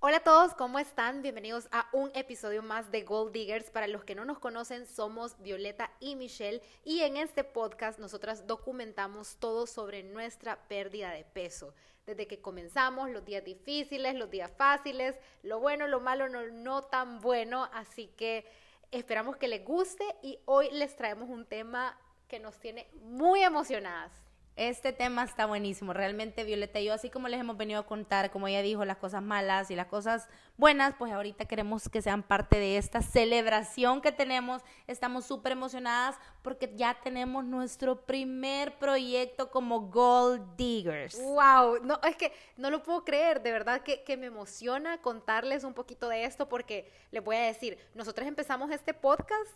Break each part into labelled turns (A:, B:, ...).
A: Hola a todos, ¿cómo están? Bienvenidos a un episodio más de Gold Diggers. Para los que no nos conocen, somos Violeta y Michelle y en este podcast nosotras documentamos todo sobre nuestra pérdida de peso. Desde que comenzamos, los días difíciles, los días fáciles, lo bueno, lo malo, no, no tan bueno. Así que esperamos que les guste y hoy les traemos un tema que nos tiene muy emocionadas.
B: Este tema está buenísimo. Realmente, Violeta y yo, así como les hemos venido a contar, como ella dijo, las cosas malas y las cosas buenas, pues ahorita queremos que sean parte de esta celebración que tenemos. Estamos súper emocionadas porque ya tenemos nuestro primer proyecto como Gold Diggers.
A: ¡Wow! No, es que no lo puedo creer. De verdad que, que me emociona contarles un poquito de esto porque les voy a decir, nosotros empezamos este podcast.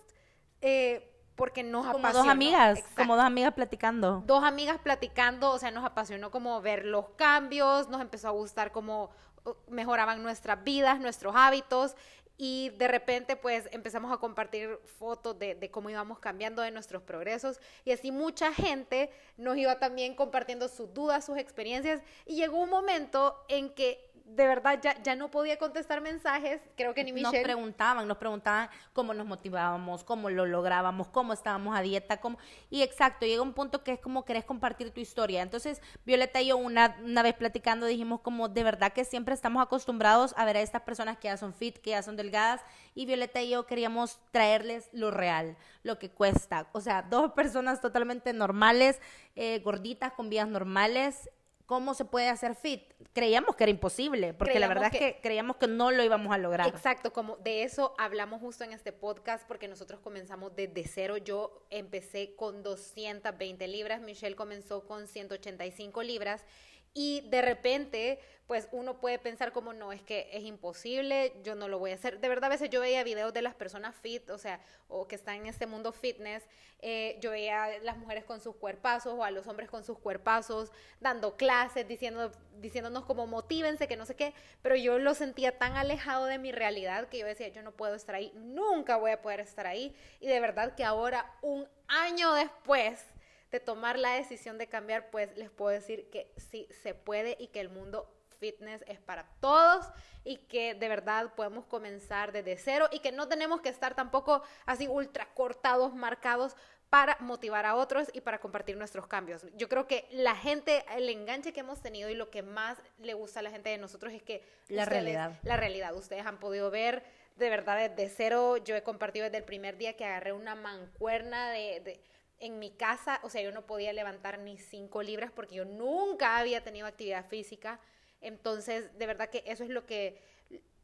A: Eh, porque nos
B: como
A: apasionó.
B: dos amigas,
A: Exacto.
B: como dos amigas platicando.
A: Dos amigas platicando, o sea, nos apasionó como ver los cambios, nos empezó a gustar cómo uh, mejoraban nuestras vidas, nuestros hábitos y de repente pues empezamos a compartir fotos de, de, cómo íbamos cambiando de nuestros progresos y así mucha gente nos iba también compartiendo sus dudas, sus experiencias y llegó un momento en que de verdad ya, ya no podía contestar mensajes, creo que ni Michelle.
B: Nos preguntaban, nos preguntaban cómo nos motivábamos, cómo lo lográbamos, cómo estábamos a dieta, cómo... Y exacto, llega un punto que es como querés compartir tu historia. Entonces, Violeta y yo una, una vez platicando dijimos como de verdad que siempre estamos acostumbrados a ver a estas personas que ya son fit, que ya son delgadas, y Violeta y yo queríamos traerles lo real, lo que cuesta. O sea, dos personas totalmente normales, eh, gorditas, con vidas normales, cómo se puede hacer fit. Creíamos que era imposible, porque creíamos la verdad que, es que creíamos que no lo íbamos a lograr.
A: Exacto, como de eso hablamos justo en este podcast, porque nosotros comenzamos desde cero. Yo empecé con 220 libras, Michelle comenzó con 185 libras. Y de repente, pues uno puede pensar como no, es que es imposible, yo no lo voy a hacer. De verdad, a veces yo veía videos de las personas fit, o sea, o que están en este mundo fitness, eh, yo veía a las mujeres con sus cuerpazos o a los hombres con sus cuerpazos, dando clases, diciendo, diciéndonos como motívense, que no sé qué, pero yo lo sentía tan alejado de mi realidad que yo decía, yo no puedo estar ahí, nunca voy a poder estar ahí. Y de verdad que ahora, un año después, de tomar la decisión de cambiar, pues les puedo decir que sí se puede y que el mundo fitness es para todos y que de verdad podemos comenzar desde cero y que no tenemos que estar tampoco así ultra cortados, marcados para motivar a otros y para compartir nuestros cambios. Yo creo que la gente, el enganche que hemos tenido y lo que más le gusta a la gente de nosotros es que
B: la
A: ustedes,
B: realidad.
A: La realidad. Ustedes han podido ver de verdad desde cero. Yo he compartido desde el primer día que agarré una mancuerna de, de en mi casa, o sea, yo no podía levantar ni cinco libras porque yo nunca había tenido actividad física. Entonces, de verdad que eso es lo que,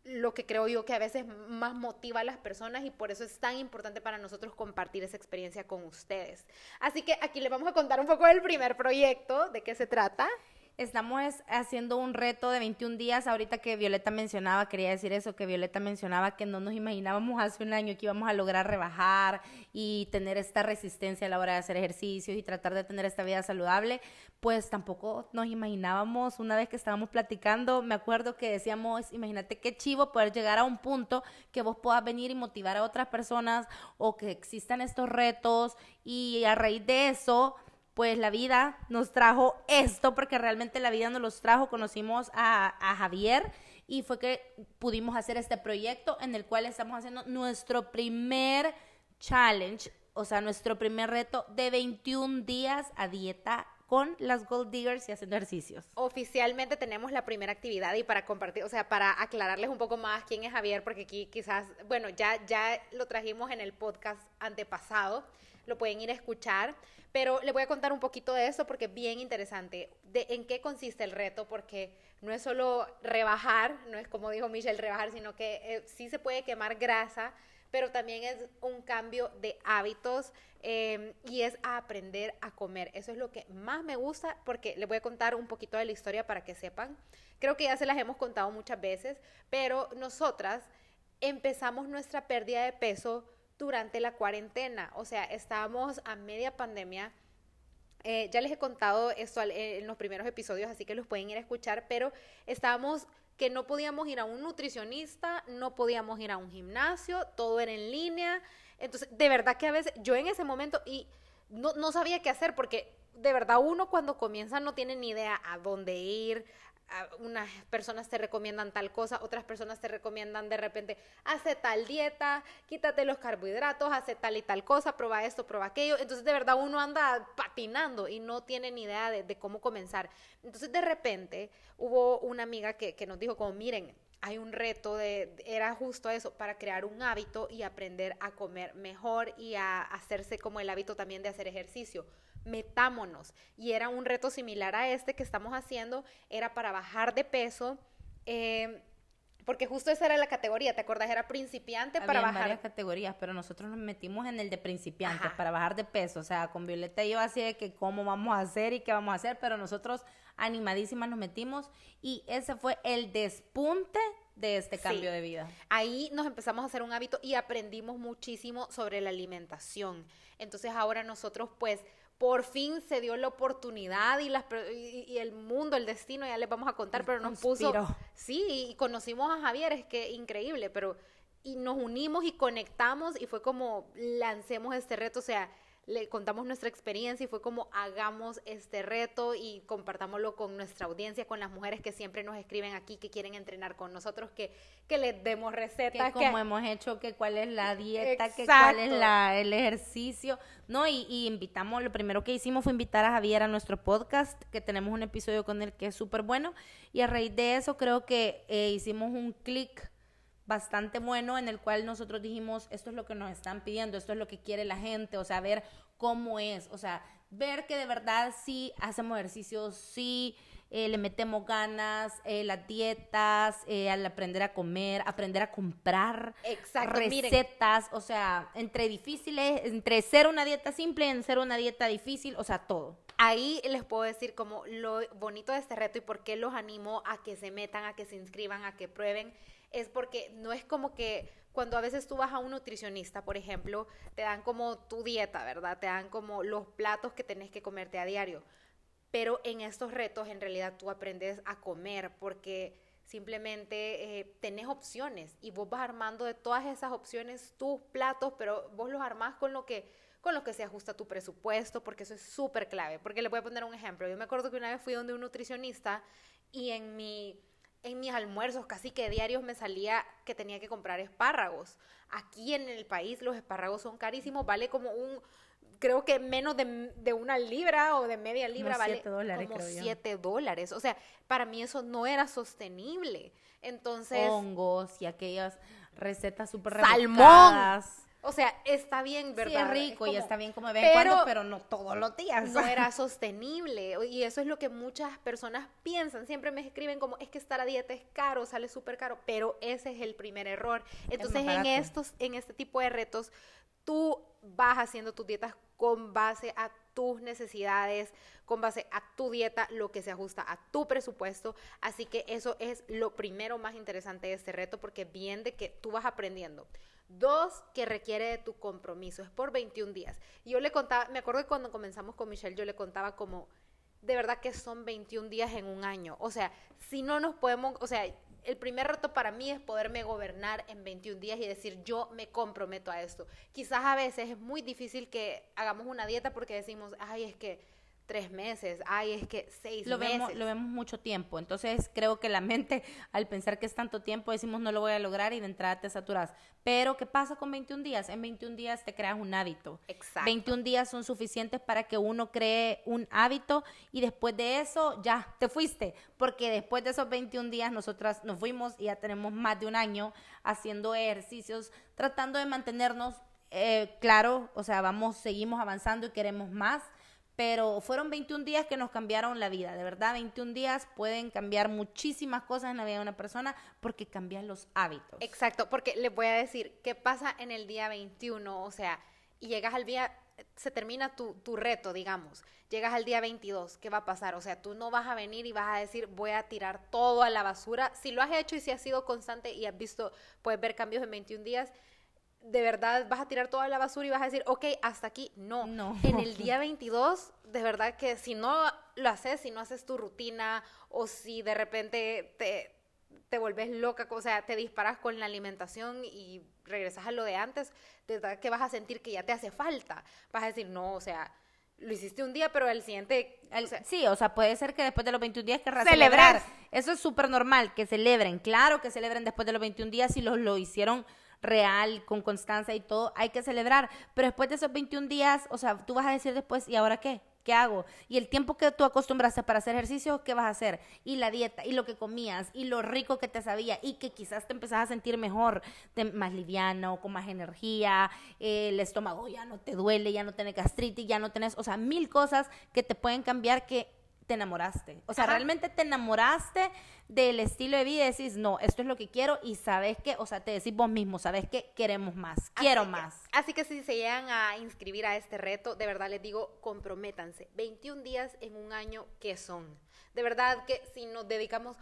A: lo que creo yo que a veces más motiva a las personas y por eso es tan importante para nosotros compartir esa experiencia con ustedes. Así que aquí les vamos a contar un poco del primer proyecto, de qué se trata.
B: Estamos haciendo un reto de 21 días. Ahorita que Violeta mencionaba, quería decir eso, que Violeta mencionaba que no nos imaginábamos hace un año que íbamos a lograr rebajar y tener esta resistencia a la hora de hacer ejercicios y tratar de tener esta vida saludable. Pues tampoco nos imaginábamos, una vez que estábamos platicando, me acuerdo que decíamos, imagínate qué chivo poder llegar a un punto que vos puedas venir y motivar a otras personas o que existan estos retos y a raíz de eso pues la vida nos trajo esto, porque realmente la vida nos los trajo, conocimos a, a, Javier y fue que pudimos hacer este proyecto en el cual estamos haciendo nuestro primer challenge, o sea, nuestro primer reto de 21 días a dieta con las Gold Diggers y haciendo ejercicios.
A: Oficialmente tenemos la primera actividad y para compartir, o sea, para aclararles un poco más quién es Javier, porque aquí quizás, bueno, ya, ya lo trajimos en el podcast antepasado, lo pueden ir a escuchar, pero le voy a contar un poquito de eso porque es bien interesante, en qué consiste el reto, porque no es solo rebajar, no es como dijo Michelle, rebajar, sino que eh, sí se puede quemar grasa, pero también es un cambio de hábitos eh, y es aprender a comer. Eso es lo que más me gusta porque les voy a contar un poquito de la historia para que sepan. Creo que ya se las hemos contado muchas veces, pero nosotras empezamos nuestra pérdida de peso durante la cuarentena, o sea, estábamos a media pandemia. Eh, ya les he contado esto en los primeros episodios, así que los pueden ir a escuchar, pero estábamos que no podíamos ir a un nutricionista, no podíamos ir a un gimnasio, todo era en línea. Entonces, de verdad que a veces yo en ese momento y no, no sabía qué hacer porque de verdad uno cuando comienza no tiene ni idea a dónde ir, unas personas te recomiendan tal cosa, otras personas te recomiendan de repente, hace tal dieta, quítate los carbohidratos, hace tal y tal cosa, prueba esto, prueba aquello. Entonces, de verdad, uno anda patinando y no tiene ni idea de, cómo comenzar. Entonces, de repente, hubo una amiga que, que nos dijo como, miren, hay un reto de, era justo eso, para crear un hábito y aprender a comer mejor y a hacerse como el hábito también de hacer ejercicio metámonos. Y era un reto similar a este que estamos haciendo, era para bajar de peso. Eh, porque justo esa era la categoría, ¿te acuerdas? Era principiante para bajar.
B: varias categorías, pero nosotros nos metimos en el de principiantes para bajar de peso. O sea, con Violeta y yo así de que cómo vamos a hacer y qué vamos a hacer, pero nosotros animadísimas nos metimos y ese fue el despunte de este cambio de vida.
A: Ahí nos empezamos a hacer un hábito y aprendimos muchísimo sobre la alimentación. Entonces ahora nosotros pues por fin se dio la oportunidad y, las, y, el mundo, el destino, ya les vamos a contar, pero nos puso, sí, y conocimos a Javier, es que increíble, pero, y nos unimos y conectamos y fue como, lancemos este reto, o sea, le contamos nuestra experiencia y fue como hagamos este reto y compartámoslo con nuestra audiencia, con las mujeres que siempre nos escriben aquí, que quieren entrenar con nosotros, que, que les demos recetas.
B: Que como hemos hecho, que cuál es la dieta, que cuál es la, el ejercicio, ¿no? Y, invitamos, lo primero que hicimos fue invitar a Javier a nuestro podcast, que tenemos un episodio con él que es súper bueno, y a raíz de eso creo que eh, hicimos un clic bastante bueno en el cual nosotros dijimos, esto es lo que nos están pidiendo, esto es lo que quiere la gente, o sea, ver cómo es, o sea, ver que de verdad sí hacemos ejercicios, sí eh, le metemos ganas, eh, las dietas, eh, al aprender a comer, aprender a comprar recetas, o sea, entre difíciles, entre ser una dieta simple y ser una dieta difícil, o sea, todo.
A: Ahí les puedo decir como lo bonito de este reto y por qué los animo a que se metan, a que se inscriban, a que prueben es porque no es como que cuando a veces tú vas a un nutricionista, por ejemplo, te dan como tu dieta, ¿verdad? Te dan como los platos que tenés que comerte a diario. Pero en estos retos en realidad tú aprendes a comer porque simplemente eh, tenés opciones y vos vas armando de todas esas opciones tus platos, pero vos los armás con lo que con lo que se ajusta tu presupuesto, porque eso es súper clave. Porque le voy a poner un ejemplo. Yo me acuerdo que una vez fui donde un nutricionista y en mi en mis almuerzos casi que diarios me salía que tenía que comprar espárragos. Aquí en el país los espárragos son carísimos, vale como un, creo que menos de, una libra o de media libra vale como siete dólares. O sea, para mí eso no era sostenible. Entonces...
B: Hongos y aquellas recetas súper
A: Salmón. O sea, está bien, ¿verdad?
B: Sí, es rico y está bien como de vez cuando, pero no todos los días.
A: No era sostenible. Y eso es lo que muchas personas piensan. Siempre me escriben como, es que estar a dieta es caro, sale súper caro. Pero ese es el primer error. Entonces, en, estos, en este tipo de retos, tú vas haciendo tus dietas con base a tus necesidades, con base a tu dieta, lo que se ajusta a tu presupuesto. Así que eso es lo primero más interesante de este reto, porque bien de que tú vas aprendiendo Dos, que requiere de tu compromiso. Es por 21 días. yo le contaba, me acuerdo que cuando comenzamos con Michelle, yo le contaba como, de verdad que son 21 días en un año. O sea, si no nos podemos, o sea, el primer reto para mí es poderme gobernar en 21 días y decir yo me comprometo a esto. Quizás a veces es muy difícil que hagamos una dieta porque decimos, ay, es que tres meses, ay, es que seis
B: lo
A: meses.
B: Vemos, lo vemos mucho tiempo, entonces creo que la mente, al pensar que es tanto tiempo, decimos no lo voy a lograr y de entrada te saturas. Pero, ¿qué pasa con 21 días? En 21 días te creas un hábito. Exacto. 21 días son suficientes para que uno cree un hábito y después de eso ya te fuiste, porque después de esos 21 días nosotras nos fuimos y ya tenemos más de un año haciendo ejercicios, tratando de mantenernos, eh, claro, o sea, vamos, seguimos avanzando y queremos más pero fueron 21 días que nos cambiaron la vida, de verdad, 21 días pueden cambiar muchísimas cosas en la vida de una persona porque cambian los hábitos.
A: Exacto, porque les voy a decir, ¿qué pasa en el día 21? O sea, y llegas al día, se termina tu, tu reto, digamos, llegas al día 22, ¿qué va a pasar? O sea, tú no vas a venir y vas a decir, voy a tirar todo a la basura. Si lo has hecho y si has sido constante y has visto, puedes ver cambios en 21 días, de verdad vas a tirar toda la basura y vas a decir, ok, hasta aquí. No. no. En el día 22, de verdad que si no lo haces, si no haces tu rutina o si de repente te, te volves loca, o sea, te disparas con la alimentación y regresas a lo de antes, de verdad que vas a sentir que ya te hace falta. Vas a decir, no, o sea, lo hiciste un día, pero el siguiente...
B: sí, o sea, puede ser que después de los 21 días querrás celebrar. Eso es súper normal, que celebren. Claro que celebren después de los 21 días si los, lo hicieron real, con constancia y todo, hay que celebrar. Pero después de esos 21 días, o sea, tú vas a decir después, ¿y ahora qué? ¿Qué hago? Y el tiempo que tú acostumbraste para hacer ejercicio, ¿qué vas a hacer? Y la dieta, y lo que comías, y lo rico que te sabía, y que quizás te empezás a sentir mejor, más liviano, con más energía, el estómago ya no te duele, ya no tienes gastritis, ya no tenés, o sea, mil cosas que te pueden cambiar que te enamoraste. O sea, realmente te enamoraste del estilo de vida y decís, no, esto es lo que quiero y sabes que, o sea, te decís vos mismo, sabes que queremos más, quiero más.
A: así que si se llegan a inscribir a este reto, de verdad les digo, comprométanse. 21 días en un año, ¿qué son? De verdad que si nos dedicamos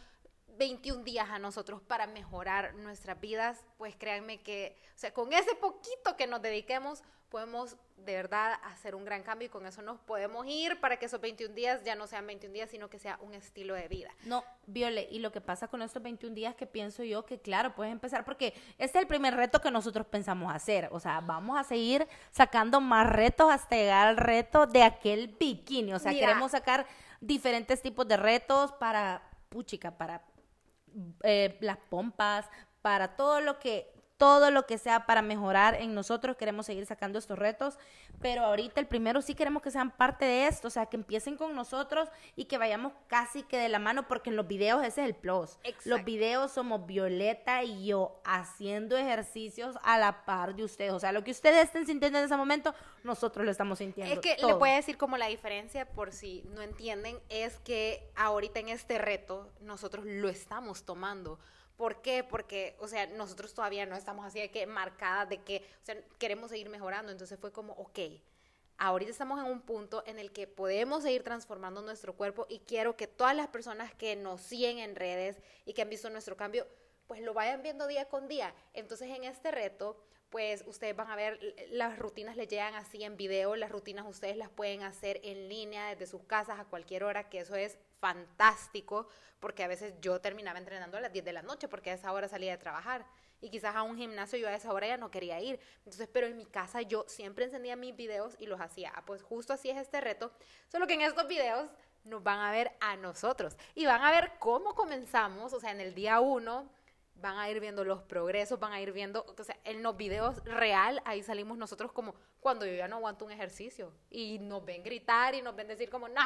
A: 21 días a nosotros para mejorar nuestras vidas, pues créanme que, o sea, con ese poquito que nos dediquemos, podemos de verdad hacer un gran cambio y con eso nos podemos ir para que esos 21 días ya no sean 21 días, sino que sea un estilo de vida.
B: No, Viole, y lo que pasa con estos 21 días que pienso yo que claro, puedes empezar porque este es el primer reto que nosotros pensamos hacer, o sea, vamos a seguir sacando más retos hasta llegar al reto de aquel bikini, o sea, queremos sacar diferentes tipos de retos para, puchica, para eh, las pompas, para todo lo que todo lo que sea para mejorar en nosotros, queremos seguir sacando estos retos, pero ahorita el primero sí queremos que sean parte de esto, o sea, que empiecen con nosotros y que vayamos casi que de la mano, porque en los videos ese es el plus. Los videos somos Violeta y yo haciendo ejercicios a la par de ustedes, o sea, lo que ustedes estén sintiendo en ese momento, nosotros lo estamos sintiendo.
A: Es que le voy a decir como la diferencia, por si no entienden, es que ahorita en este reto nosotros lo estamos tomando ¿Por qué? Porque, o sea, nosotros todavía no estamos así de que marcadas de que, o sea, queremos seguir mejorando. Entonces fue como, ok, ahorita estamos en un punto en el que podemos seguir transformando nuestro cuerpo y quiero que todas las personas que nos siguen en redes y que han visto nuestro cambio, pues lo vayan viendo día con día. Entonces en este reto, pues ustedes van a ver, las rutinas les llegan así en video, las rutinas ustedes las pueden hacer en línea desde sus casas a cualquier hora, que eso es fantástico, porque a veces yo terminaba entrenando a las 10 de la noche porque a esa hora salía de trabajar y quizás a un gimnasio yo a esa hora ya no quería ir. Entonces, pero en mi casa yo siempre encendía mis videos y los hacía. Ah, pues justo así es este reto, solo que en estos videos nos van a ver a nosotros y van a ver cómo comenzamos, o sea, en el día uno van a ir viendo los progresos, van a ir viendo, o sea, en los videos real, ahí salimos nosotros como cuando yo ya no aguanto un ejercicio y nos ven gritar y nos ven decir como, no.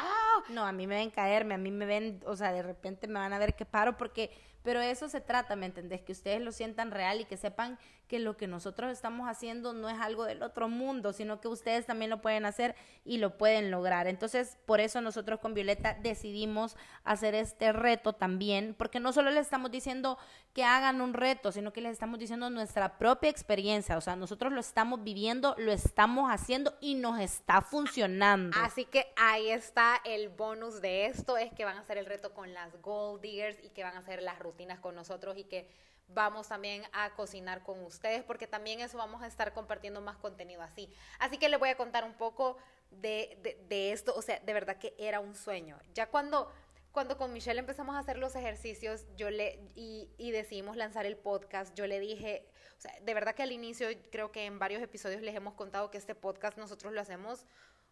B: No, a mí me ven caerme, a mí me ven, o sea, de repente me van a ver que paro porque pero eso se trata, ¿me entendés? Que ustedes lo sientan real y que sepan que lo que nosotros estamos haciendo no es algo del otro mundo, sino que ustedes también lo pueden hacer y lo pueden lograr. Entonces, por eso nosotros con Violeta decidimos hacer este reto también, porque no solo les estamos diciendo que hagan un reto, sino que les estamos diciendo nuestra propia experiencia. O sea, nosotros lo estamos viviendo, lo estamos haciendo y nos está funcionando.
A: Así que ahí está el bonus de esto, es que van a hacer el reto con las Gold Diggers y que van a hacer las con nosotros y que vamos también a cocinar con ustedes porque también eso vamos a estar compartiendo más contenido así. Así que les voy a contar un poco de, de, esto, o sea, de verdad que era un sueño. Ya cuando, cuando con Michelle empezamos a hacer los ejercicios yo le, y, y decidimos lanzar el podcast, yo le dije, o sea, de verdad que al inicio creo que en varios episodios les hemos contado que este podcast nosotros lo hacemos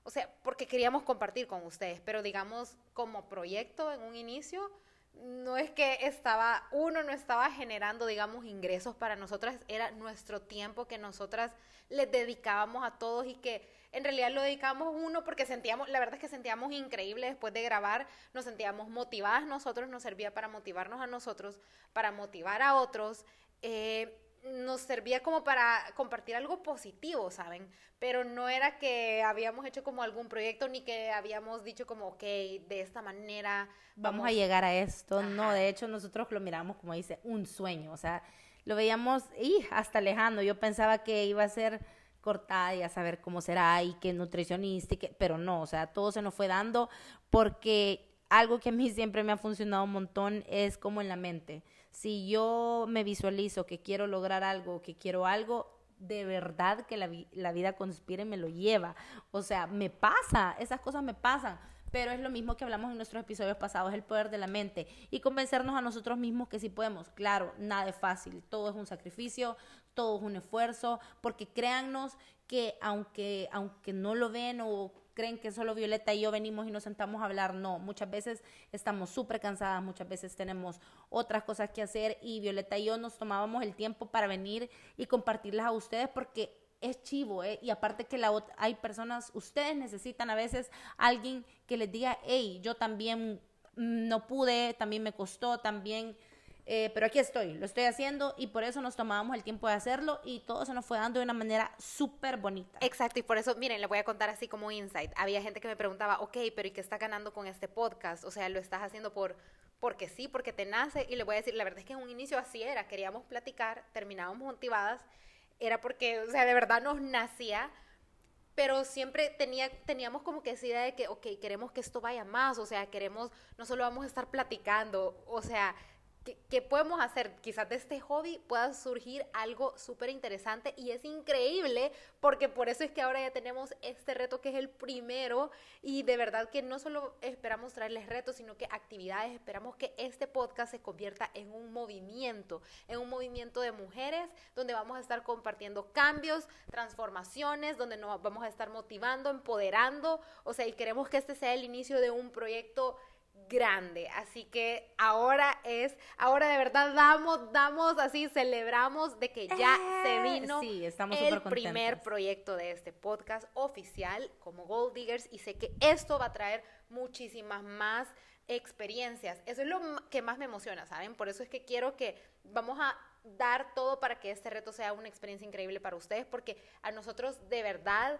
A: o sea, porque queríamos compartir con ustedes, pero digamos como proyecto en un inicio, no es que estaba, uno no estaba generando, digamos, ingresos para nosotras, era nuestro tiempo que nosotras les dedicábamos a todos y que en realidad lo dedicábamos uno porque sentíamos, la verdad es que sentíamos increíble después de grabar, nos sentíamos motivadas nosotros, nos servía para motivarnos a nosotros, para motivar a otros. Eh, nos servía como para compartir algo positivo, ¿saben? Pero no era que habíamos hecho como algún proyecto ni que habíamos dicho como, ok, de esta manera
B: vamos, a llegar a esto. No, de hecho nosotros lo miramos como dice, un sueño, o sea, lo veíamos y hasta lejano. Yo pensaba que iba a ser cortada y a saber cómo será y que nutricionista, y que, pero no, o sea, todo se nos fue dando porque algo que a mí siempre me ha funcionado un montón es como en la mente si yo me visualizo que quiero lograr algo, que quiero algo, de verdad que la, la vida conspira y me lo lleva. O sea, me pasa, esas cosas me pasan. Pero es lo mismo que hablamos en nuestros episodios pasados, el poder de la mente y convencernos a nosotros mismos que sí podemos. Claro, nada es fácil, todo es un sacrificio, todo es un esfuerzo, porque créannos que aunque, aunque no lo ven o creen que solo Violeta y yo venimos y nos sentamos a hablar. No, muchas veces estamos súper cansadas, muchas veces tenemos otras cosas que hacer y Violeta y yo nos tomábamos el tiempo para venir y compartirlas a ustedes porque es chivo, ¿eh? Y aparte que la, hay personas, ustedes necesitan a veces alguien que les diga, hey, yo también no pude, también me costó, también eh, pero aquí estoy, lo estoy haciendo y por eso nos tomábamos el tiempo de hacerlo y todo se nos fue dando de una manera súper bonita.
A: Exacto, y por eso, miren, le voy a contar así como insight. Había gente que me preguntaba, ok, pero ¿y qué está ganando con este podcast? O sea, ¿lo estás haciendo por porque sí, porque te nace? Y le voy a decir, la verdad es que en un inicio así era, queríamos platicar, terminábamos motivadas, era porque, o sea, de verdad nos nacía pero siempre tenía, teníamos como que esa idea de que, ok, queremos que esto vaya más, o sea, queremos, no solo vamos a estar platicando, o sea, ¿Qué, podemos hacer? Quizás de este hobby pueda surgir algo súper interesante y es increíble porque por eso es que ahora ya tenemos este reto que es el primero y de verdad que no solo esperamos traerles retos, sino que actividades, esperamos que este podcast se convierta en un movimiento, en un movimiento de mujeres donde vamos a estar compartiendo cambios, transformaciones, donde nos vamos a estar motivando, empoderando, o sea, y queremos que este sea el inicio de un proyecto grande. Así que ahora es, ahora de verdad damos, damos así, celebramos de que ya se eh, vino el primer proyecto de este podcast oficial como Gold Diggers y sé que esto va a traer muchísimas más experiencias. Eso es lo que más me emociona, ¿saben? Por eso es que quiero que vamos a dar todo para que este reto sea una experiencia increíble para ustedes porque a nosotros de verdad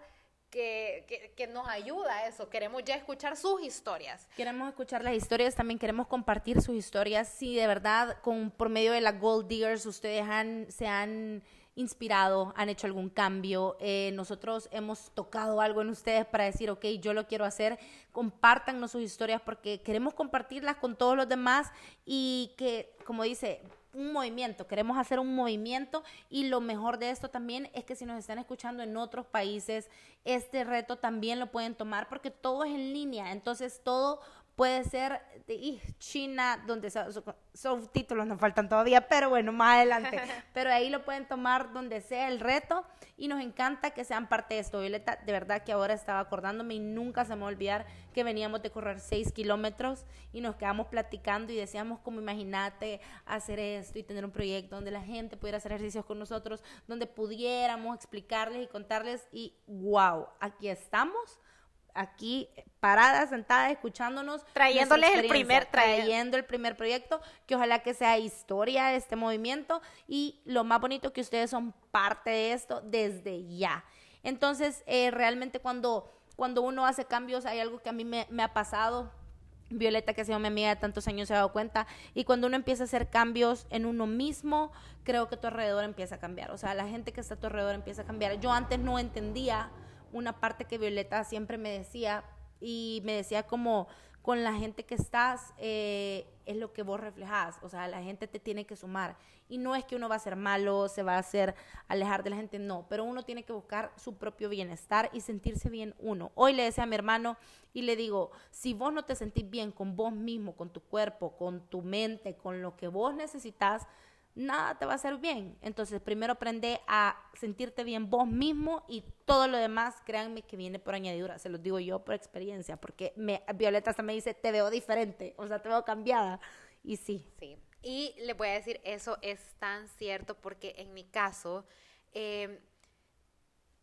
A: que, que, nos ayuda a eso. Queremos ya escuchar sus historias.
B: Queremos escuchar las historias, también queremos compartir sus historias. Si de verdad, con, por medio de la Gold Diggers, ustedes han, se han inspirado, han hecho algún cambio, eh, nosotros hemos tocado algo en ustedes para decir, ok, yo lo quiero hacer, compártanos sus historias porque queremos compartirlas con todos los demás y que, como dice, un movimiento, queremos hacer un movimiento y lo mejor de esto también es que si nos están escuchando en otros países, este reto también lo pueden tomar porque todo es en línea, entonces todo puede ser de China, donde son, títulos, nos faltan todavía, pero bueno, más adelante. Pero ahí lo pueden tomar donde sea el reto y nos encanta que sean parte de esto. Violeta, de verdad que ahora estaba acordándome y nunca se me va a olvidar que veníamos de correr seis kilómetros y nos quedamos platicando y decíamos como imagínate hacer esto y tener un proyecto donde la gente pudiera hacer ejercicios con nosotros, donde pudiéramos explicarles y contarles y wow, aquí estamos aquí paradas, sentadas, escuchándonos.
A: Trayéndoles el primer,
B: trayendo el primer proyecto, que ojalá que sea historia de este movimiento y lo más bonito que ustedes son parte de esto desde ya. Entonces, eh, realmente cuando, cuando uno hace cambios, hay algo que a mí me, me ha pasado, Violeta, que ha sido mi amiga de tantos años, se ha dado cuenta. Y cuando uno empieza a hacer cambios en uno mismo, creo que tu alrededor empieza a cambiar. O sea, la gente que está a tu alrededor empieza a cambiar. Yo antes no entendía una parte que Violeta siempre me decía y me decía como con la gente que estás eh, es lo que vos reflejás, o sea, la gente te tiene que sumar y no es que uno va a ser malo, se va a hacer alejar de la gente, no, pero uno tiene que buscar su propio bienestar y sentirse bien uno. Hoy le decía a mi hermano y le digo, si vos no te sentís bien con vos mismo, con tu cuerpo, con tu mente, con lo que vos necesitas, nada te va a hacer bien. Entonces, primero aprende a sentirte bien vos mismo y todo lo demás, créanme que viene por añadidura. Se los digo yo por experiencia, porque me, Violeta hasta me dice, te veo diferente, o sea, te veo cambiada. Y sí.
A: Sí. Y le voy a decir, eso es tan cierto porque en mi caso, em,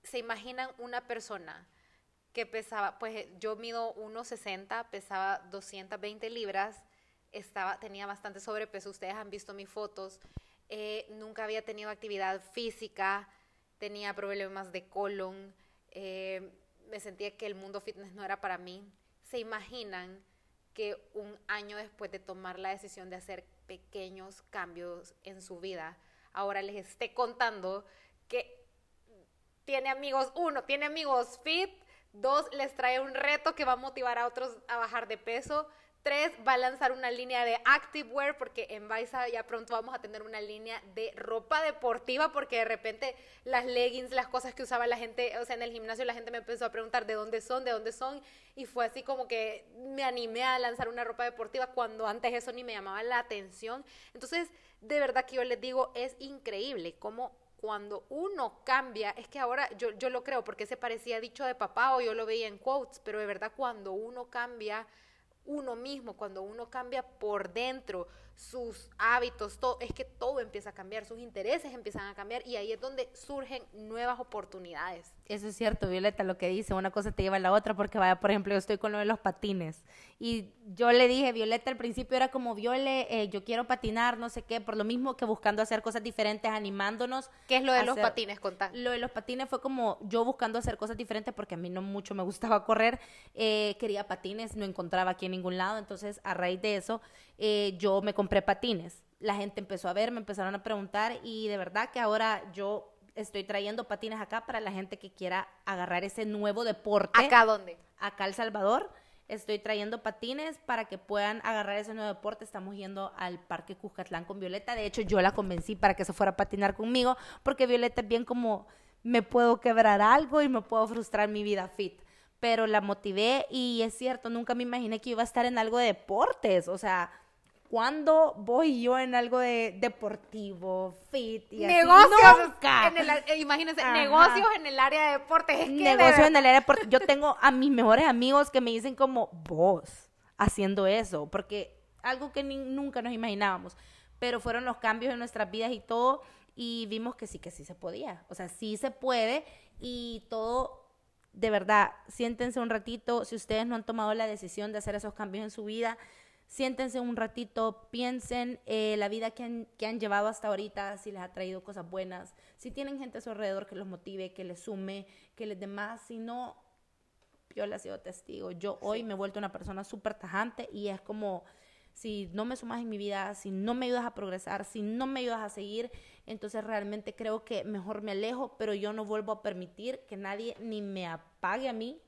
A: se imaginan una persona que pesaba, pues yo mido 1,60, pesaba 220 libras, estaba, tenía bastante sobrepeso, ustedes han visto mis fotos, eh, nunca había tenido actividad física, tenía problemas de colon, eh, me sentía que el mundo fitness no era para mí. ¿Se imaginan que un año después de tomar la decisión de hacer pequeños cambios en su vida, ahora les esté contando que tiene amigos, uno, tiene amigos fit, dos, les trae un reto que va a motivar a otros a bajar de peso, Tres, va a lanzar una línea de activewear porque en Baisa ya pronto vamos a tener una línea de ropa deportiva porque de repente las leggings, las cosas que usaba la gente, o sea, en el gimnasio la gente me empezó a preguntar de dónde son, de dónde son y fue así como que me animé a lanzar una ropa deportiva cuando antes eso ni me llamaba la atención. Entonces, de verdad que yo les digo, es increíble cómo cuando uno cambia, es que ahora yo, yo lo creo porque se parecía dicho de papá o yo lo veía en quotes, pero de verdad cuando uno cambia uno mismo, cuando uno cambia por dentro, sus hábitos, todo, es que todo empieza a cambiar, sus intereses empiezan a cambiar y ahí es donde surgen nuevas oportunidades.
B: Eso es cierto, Violeta, lo que dice, una cosa te lleva a la otra, porque vaya, por ejemplo, yo estoy con lo de los patines y yo le dije, Violeta, al principio era como, Viole, eh, yo quiero patinar, no sé qué, por lo mismo que buscando hacer cosas diferentes, animándonos.
A: ¿Qué es lo de los patines? Contá.
B: Lo de los patines fue como yo buscando hacer cosas diferentes, porque a mí no mucho me gustaba correr, eh, quería patines, no encontraba aquí en ningún lado, entonces a raíz de eso eh, yo me compré patines. La gente empezó a ver, me empezaron a preguntar y de verdad que ahora yo estoy trayendo patines acá para la gente que quiera agarrar ese nuevo deporte.
A: ¿Acá dónde?
B: Acá El Salvador. Estoy trayendo patines para que puedan agarrar ese nuevo deporte. Estamos yendo al Parque Cuscatlán con Violeta. De hecho, yo la convencí para que se fuera a patinar conmigo, porque Violeta es bien como me puedo quebrar algo y me puedo frustrar mi vida fit. Pero la motivé y es cierto, nunca me imaginé que iba a estar en algo de deportes. O sea, ¿Cuándo voy yo en algo de deportivo, fit y
A: negocios así? En el, eh, imagínense, negocios en el área de deportes. Es
B: negocios en el área de deportes. Yo tengo a mis mejores amigos que me dicen como vos haciendo eso, porque algo que nunca nos imaginábamos. Pero fueron los cambios en nuestras vidas y todo, y vimos que sí, que sí se podía. O sea, sí se puede y todo de verdad, siéntense un ratito, si ustedes no han tomado la decisión de hacer esos cambios en su vida, siéntense un ratito, piensen eh, la vida que han, que han llevado hasta ahorita, si les ha traído cosas buenas, si tienen gente a su alrededor que los motive, que les sume, que les dé más, si no, yo le he sido testigo. Yo hoy me he vuelto una persona súper tajante y es como, si no me sumas en mi vida, si no me ayudas a progresar, si no me ayudas a seguir, entonces realmente creo que mejor me alejo, pero yo no vuelvo a permitir que nadie ni me apague a mí,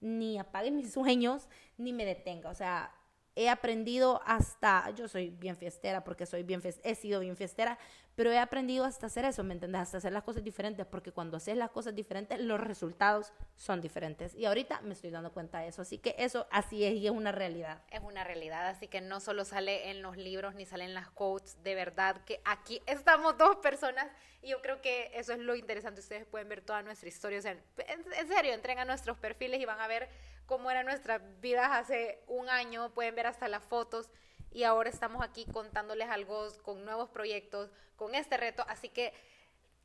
B: ni apague mis sueños, ni me detenga. O sea, he aprendido hasta, yo soy bien fiestera porque soy bien, he sido bien fiestera, pero he aprendido hasta hacer eso, ¿me entiendes? Hasta hacer las cosas diferentes, porque cuando haces las cosas diferentes, los resultados son diferentes. Y ahorita me estoy dando cuenta de eso, así que eso así es y es una realidad.
A: Es una realidad, así que no solo sale en los libros ni salen las quotes, de verdad que aquí estamos dos personas y yo creo que eso es lo interesante, ustedes pueden ver toda nuestra historia, o sea, en serio, entren a nuestros perfiles y van a ver cómo eran nuestras vidas hace un año, pueden ver hasta las fotos y ahora estamos aquí contándoles algo con nuevos proyectos, con este reto, así que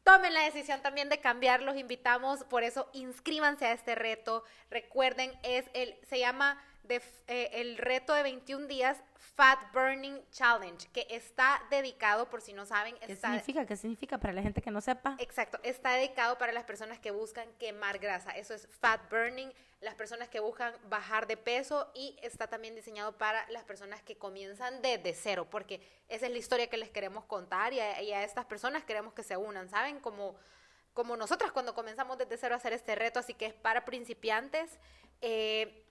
A: tomen la decisión también de cambiar, los invitamos, por eso inscríbanse a este reto, recuerden, es el, se llama de, eh, el reto de 21 días Fat Burning Challenge, que está dedicado, por si no saben,
B: ¿qué significa? ¿Qué significa para la gente que no sepa?
A: Exacto, está dedicado para las personas que buscan quemar grasa, eso es Fat Burning, las personas que buscan bajar de peso y está también diseñado para las personas que comienzan desde cero, porque esa es la historia que les queremos contar y a, estas personas queremos que se unan, ¿saben? Como como nosotras cuando comenzamos desde cero a hacer este reto, así que es para principiantes. Eh,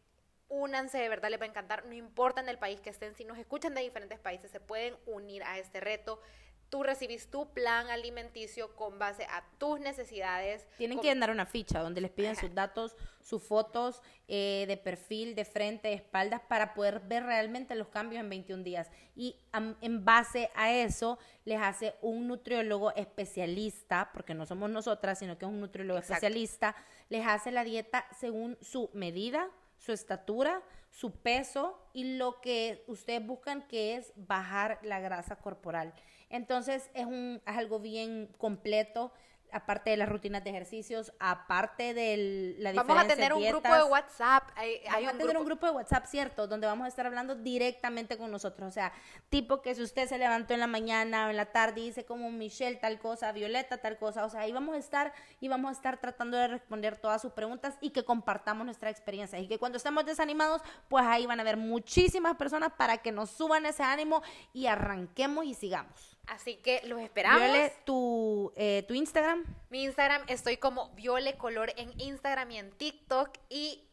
A: únanse, de verdad les va a encantar, no importa en el país que estén, si nos escuchan de diferentes países, se pueden unir a este reto. Tú recibís tu plan alimenticio con base a tus necesidades.
B: Tienen que llenar una ficha donde les piden sus datos, sus fotos eh, de perfil, de frente, de espaldas, para poder ver realmente los cambios en 21 días. Y en base a eso, les hace un nutriólogo especialista, porque no somos nosotras, sino que es un nutriólogo especialista, les hace la dieta según su medida, su estatura, su peso y lo que ustedes buscan que es bajar la grasa corporal. Entonces es, un, algo bien completo aparte de las rutinas de ejercicios, aparte de la
A: diferencia Vamos a tener un grupo de WhatsApp.
B: Hay, vamos a tener un grupo de WhatsApp, cierto, donde vamos a estar hablando directamente con nosotros. O sea, tipo que si usted se levantó en la mañana o en la tarde y dice como Michelle tal cosa, Violeta tal cosa, o sea, ahí vamos a estar y vamos a estar tratando de responder todas sus preguntas y que compartamos nuestra experiencia. Y que cuando estemos desanimados, pues ahí van a haber muchísimas personas para que nos suban ese ánimo y arranquemos y sigamos.
A: Así que los esperamos.
B: Viole, tu, eh, tu Instagram.
A: Mi Instagram estoy como Viole Color en Instagram y en TikTok. Y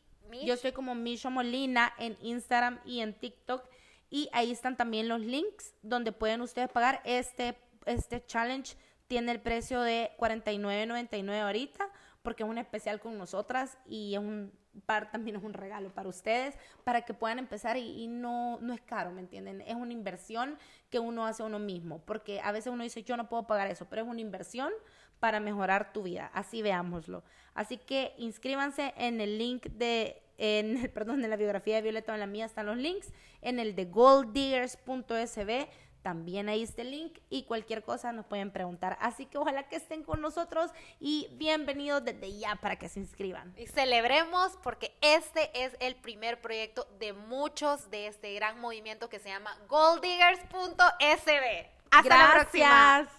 B: Yo estoy como Misho Molina en Instagram y en TikTok. Y ahí están también los links donde pueden ustedes pagar. Este, este challenge tiene el precio de $49.99 ahorita porque es un especial con nosotras y es un par también es un regalo para ustedes, para que puedan empezar y, no, no es caro, ¿me entienden? Es una inversión que uno hace uno mismo, porque a veces uno dice, yo no puedo pagar eso, pero es una inversión para mejorar tu vida, así veámoslo. Así que inscríbanse en el link de, en el, perdón, en la biografía de Violeta, en la mía están los links, en el de golddiggers.sb también ahí está el link y cualquier cosa nos pueden preguntar. Así que ojalá que estén con nosotros y bienvenidos desde ya para que se inscriban.
A: Y celebremos porque este es el primer proyecto de muchos de este gran movimiento que se llama golddiggers.sb.
B: Hasta la próxima.